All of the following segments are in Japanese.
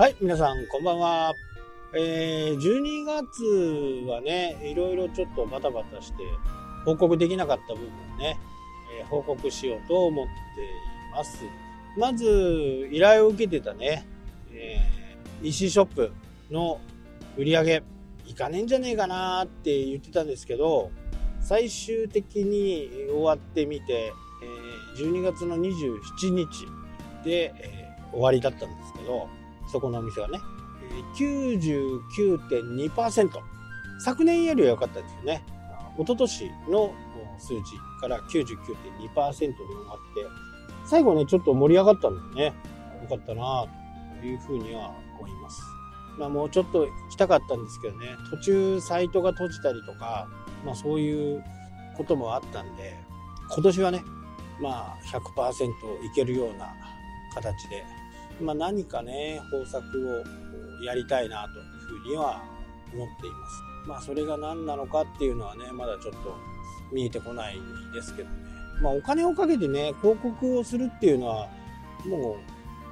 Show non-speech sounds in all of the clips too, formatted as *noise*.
はい、皆さん、こんばんは。えー、12月はね、いろいろちょっとバタバタして、報告できなかった部分をね、えー、報告しようと思っています。まず、依頼を受けてたね、えー、EC ショップの売り上げ、いかねえんじゃねえかなって言ってたんですけど、最終的に終わってみて、え、12月の27日で、え、終わりだったんですけど、そこのお店はね、99.2%。昨年よりは良かったですよね。一昨年の数字から99.2%で終わって、最後ね、ちょっと盛り上がったんでね、良かったなというふうには思います。まあもうちょっと行きたかったんですけどね、途中サイトが閉じたりとか、まあそういうこともあったんで、今年はね、まあ100%いけるような形でまあ、何かね方策をやりたいなというふうには思っています。まあそれが何なのかっていうのはねまだちょっと見えてこないですけどね。まあお金をかけてね広告をするっていうのはもう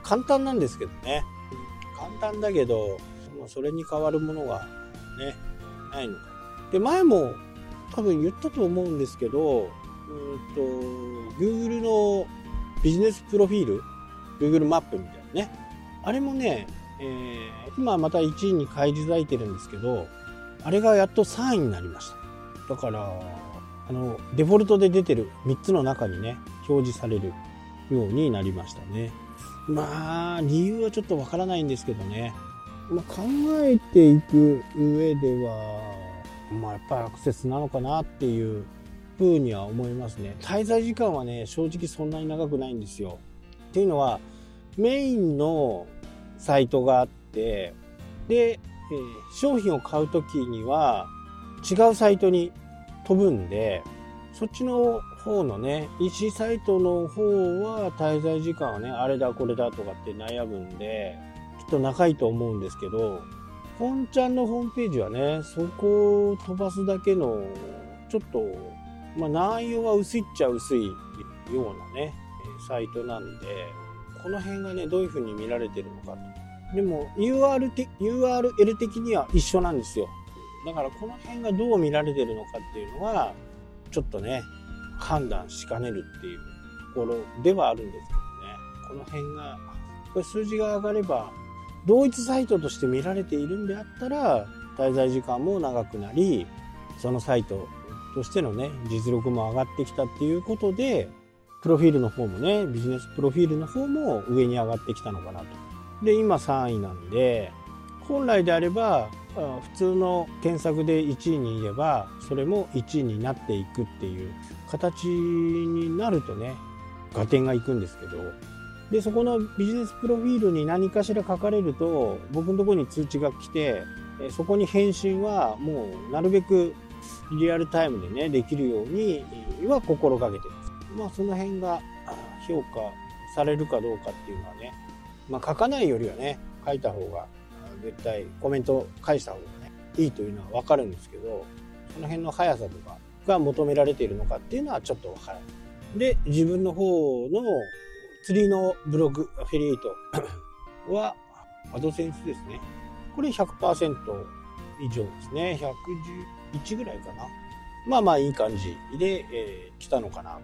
簡単なんですけどね。簡単だけど、まあ、それに代わるものがねないのか。で前も多分言ったと思うんですけど、うんと Google のビジネスプロフィール Google マップみたいなね。あれもね、えー、今また1位に返り咲いてるんですけどあれがやっと3位になりました。だからあのデフォルトで出てる3つの中にね表示されるようになりましたね。まあ理由はちょっとわからないんですけどね、まあ、考えていく上ではまあやっぱりアクセスなのかなっていうふうには思いますね。滞在時間はね正直そんなに長くないんですよ。っていうのはメインのサイトがあってで、えー、商品を買う時には違うサイトに飛ぶんでそっちの方のね EC サイトの方は滞在時間はねあれだこれだとかって悩むんでちょっと長いと思うんですけど本ちゃんのホームページはねそこを飛ばすだけのちょっと、まあ、内容は薄いっちゃ薄いようなねサイトなんでこの辺がねどういう風に見られてるのかと。でも URL, て URL 的には一緒なんですよ。だからこの辺がどう見られてるのかっていうのはちょっとね判断しかねるっていうところではあるんですけどね。この辺がこれ数字が上がれば同一サイトとして見られているんであったら滞在時間も長くなりそのサイトとしてのね実力も上がってきたっていうことでプロフィールの方もね、ビジネスプロフィールの方も上に上がってきたのかなと。で、今3位なんで、本来であれば、普通の検索で1位にいれば、それも1位になっていくっていう形になるとね、合点がいくんですけど、で、そこのビジネスプロフィールに何かしら書かれると、僕のところに通知が来て、そこに返信はもうなるべくリアルタイムでね、できるようには心がけてる。まあその辺が評価されるかどうかっていうのはね、まあ書かないよりはね、書いた方が絶対コメント返した方がね、いいというのはわかるんですけど、その辺の速さとかが求められているのかっていうのはちょっとわからない。で、自分の方の釣りのブログ、アフィリエイト *coughs* は、アドセンスですね。これ100%以上ですね。111ぐらいかな。まあまあいい感じで、えー、来たのかな。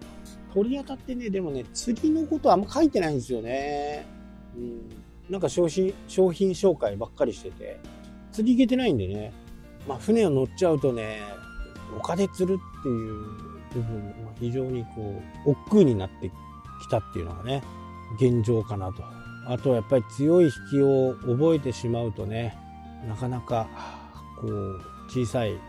取り当たってね、でもね、釣りのことあんま書いてないんですよね。うん。なんか商品、商品紹介ばっかりしてて、釣り行けてないんでね。まあ船を乗っちゃうとね、丘で釣るっていう部分、まあ、非常にこう、億劫になってきたっていうのがね、現状かなと。あとはやっぱり強い引きを覚えてしまうとね、なかなか、こう、小さい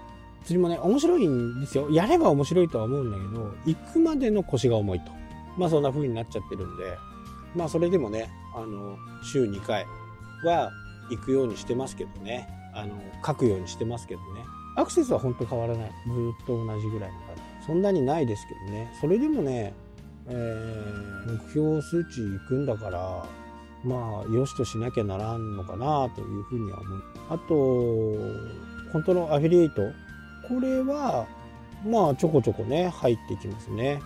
釣りもね、面白いんですよ。やれば面白いとは思うんだけど、行くまでの腰が重いと。まあそんな風になっちゃってるんで、まあそれでもね、あの、週2回は行くようにしてますけどね。あの、書くようにしてますけどね。アクセスは本当変わらない。ずっと同じぐらいの感じ。そんなにないですけどね。それでもね、えー、目標数値行くんだから、まあ、よしとしなきゃならんのかなというふうには思う。あと、本当のアフィリエイトこれは、まあ、ちょこちょこね、入ってきますね。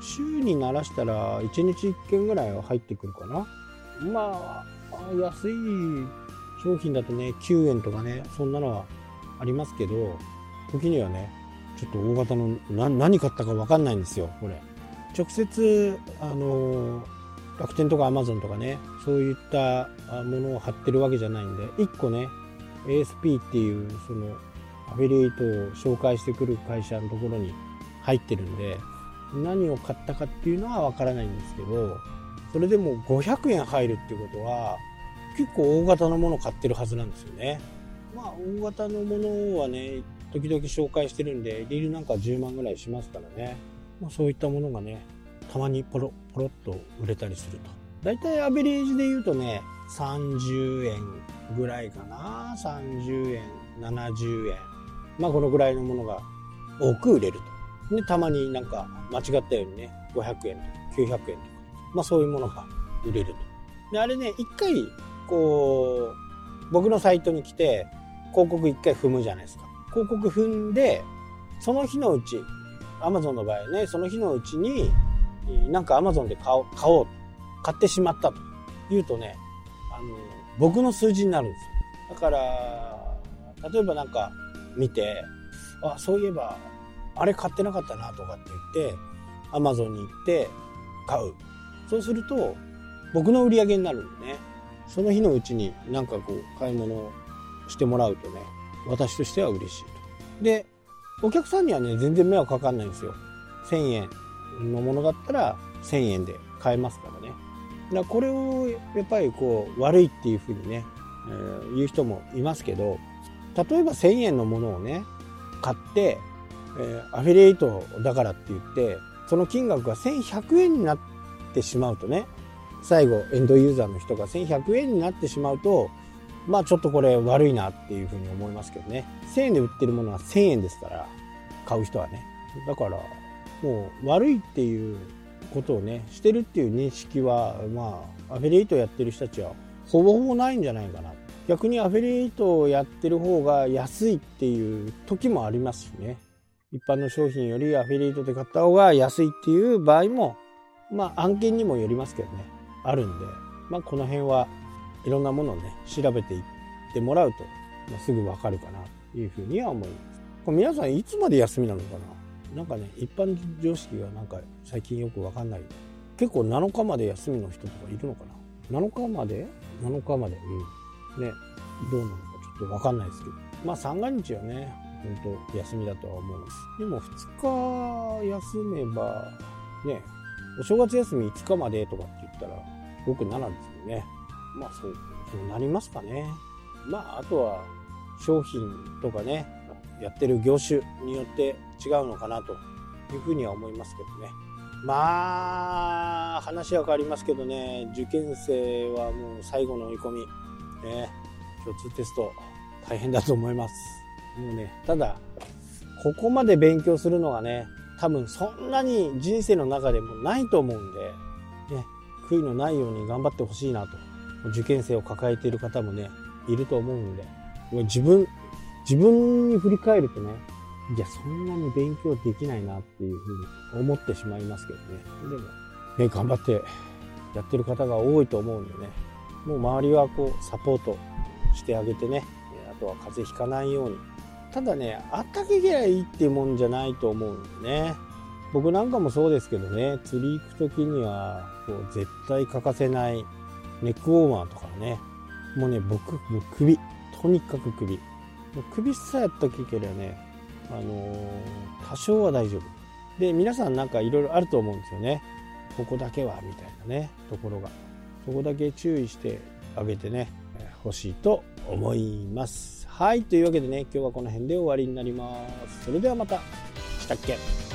週にならしたら、1日1件ぐらいは入ってくるかな。まあ、安い商品だとね、9円とかね、そんなのはありますけど、時にはね、ちょっと大型の何買ったか分かんないんですよ、これ。直接、あの楽天とかアマゾンとかね、そういったものを貼ってるわけじゃないんで、1個ね、ASP っていう、その、アフィリエイトを紹介してくる会社のところに入ってるんで、何を買ったかっていうのは分からないんですけど、それでも500円入るっていうことは、結構大型のもの買ってるはずなんですよね。まあ、大型のものはね、時々紹介してるんで、リールなんか10万ぐらいしますからね。まあ、そういったものがね、たまにポロポロっと売れたりすると。だいたいアベレージで言うとね、30円ぐらいかな。30円、70円。まあ、このぐらいのものが多く売れると。で、たまになんか間違ったようにね、500円とか900円とか、まあそういうものが売れると。で、あれね、一回こう、僕のサイトに来て、広告一回踏むじゃないですか。広告踏んで、その日のうち、アマゾンの場合ね、その日のうちに、なんかアマゾンで買おう、買おう、買ってしまったと言うとね、あの、僕の数字になるんですよ。だから、例えばなんか見て、あ、そういえば、あれ買ってなかったなとかって言って、アマゾンに行って買う。そうすると、僕の売り上げになるんでね。その日のうちになんかこう買い物をしてもらうとね私としては嬉しいとでお客さんにはね全然迷惑かかんないんですよ1000円のものだったら1000円で買えますからねだからこれをやっぱりこう悪いっていうふうにね、えー、言う人もいますけど例えば1000円のものをね買って、えー、アフィリエイトだからって言ってその金額が1100円になってしまうとね最後エンドユーザーの人が1100円になってしまうとまあちょっとこれ悪いなっていうふうに思いますけどね。1000円で売ってるものは1000円ですから買う人はね。だからもう悪いっていうことをねしてるっていう認識はまあアフィリエイトやってる人たちはほぼほぼないんじゃないかな逆にアフィリエイトをやってる方が安いっていう時もありますしね。一般の商品よりアフィリエイトで買った方が安いっていう場合もまあ案件にもよりますけどね。あるんで、まあ、この辺はいろんなものをね調べていってもらうと、まあ、すぐわかるかなというふうには思います。これ皆さんいつまで休みなのかな？なんかね一般常識がなんか最近よくわかんない。結構7日まで休みの人とかいるのかな？7日まで？7日まで？うん。ねどうなのかちょっとわかんないですけどまあ三が日はね本当休みだとは思うんですでも2日休めばねお正月休み5日までとかって言ったら、ごく7ですよね。まあそう、そうなりますかね。まああとは商品とかね、やってる業種によって違うのかなというふうには思いますけどね。まあ、話は変わりますけどね、受験生はもう最後の追い込み、ね、共通テスト大変だと思います。もうね、ただ、ここまで勉強するのがね、多分そんなに人生の中でもないと思うんで、ね、悔いのないように頑張ってほしいなと。受験生を抱えている方もね、いると思うんで、自分、自分に振り返るとね、いや、そんなに勉強できないなっていうふうに思ってしまいますけどね。でも、ね、頑張ってやってる方が多いと思うんでね、もう周りはこう、サポートしてあげてね、あとは風邪ひかないようにただね、あったけりゃいいってもんじゃないと思うんでね。僕なんかもそうですけどね、釣り行く時には、こう絶対欠かせないネックウォーマーとかね、もうね、僕、もう首、とにかく首。もう首さえやったけりゃね、あのー、多少は大丈夫。で、皆さんなんかいろいろあると思うんですよね。ここだけは、みたいなね、ところが。そこだけ注意してあげてね、欲しいと思います。はい、というわけでね、今日はこの辺で終わりになります。それではまた。したっけ？